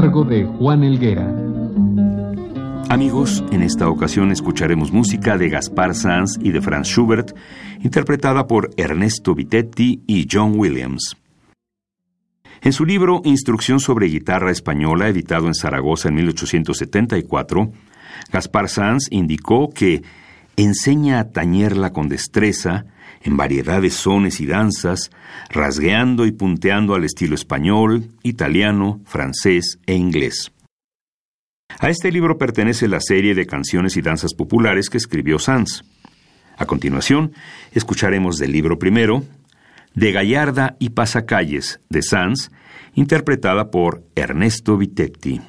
Cargo de Juan Elguera. Amigos, en esta ocasión escucharemos música de Gaspar Sanz y de Franz Schubert, interpretada por Ernesto Vitetti y John Williams. En su libro Instrucción sobre guitarra española, editado en Zaragoza en 1874, Gaspar Sanz indicó que enseña a tañerla con destreza, en variedad de sones y danzas, rasgueando y punteando al estilo español, italiano, francés e inglés. A este libro pertenece la serie de canciones y danzas populares que escribió Sanz. A continuación, escucharemos del libro primero, de Gallarda y Pasacalles, de Sanz, interpretada por Ernesto Vitetti.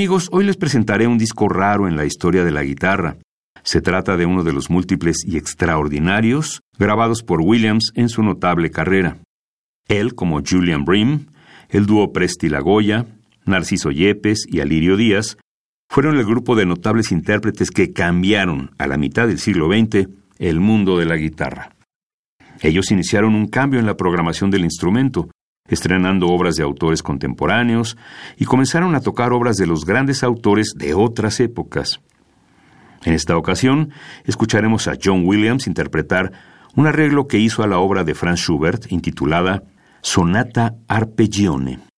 Amigos, hoy les presentaré un disco raro en la historia de la guitarra. Se trata de uno de los múltiples y extraordinarios grabados por Williams en su notable carrera. Él, como Julian Brim, el dúo Presti Lagoya, Narciso Yepes y Alirio Díaz, fueron el grupo de notables intérpretes que cambiaron, a la mitad del siglo XX, el mundo de la guitarra. Ellos iniciaron un cambio en la programación del instrumento, estrenando obras de autores contemporáneos y comenzaron a tocar obras de los grandes autores de otras épocas. En esta ocasión, escucharemos a John Williams interpretar un arreglo que hizo a la obra de Franz Schubert intitulada Sonata Arpeggione.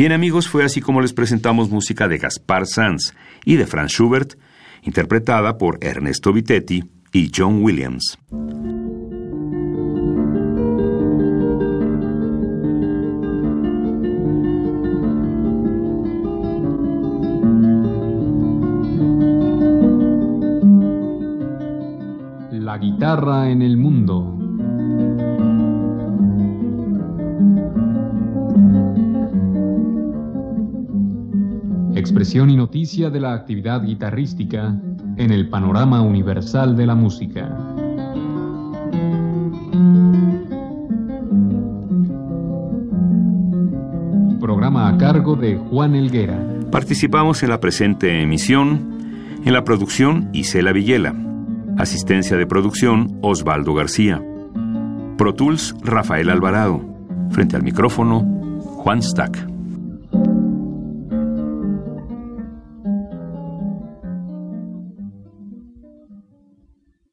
Bien amigos, fue así como les presentamos música de Gaspar Sanz y de Franz Schubert, interpretada por Ernesto Vitetti y John Williams. Noticia de la actividad guitarrística en el panorama universal de la música. Programa a cargo de Juan Elguera. Participamos en la presente emisión, en la producción Isela Villela, asistencia de producción Osvaldo García, Pro Tools Rafael Alvarado, frente al micrófono Juan Stack.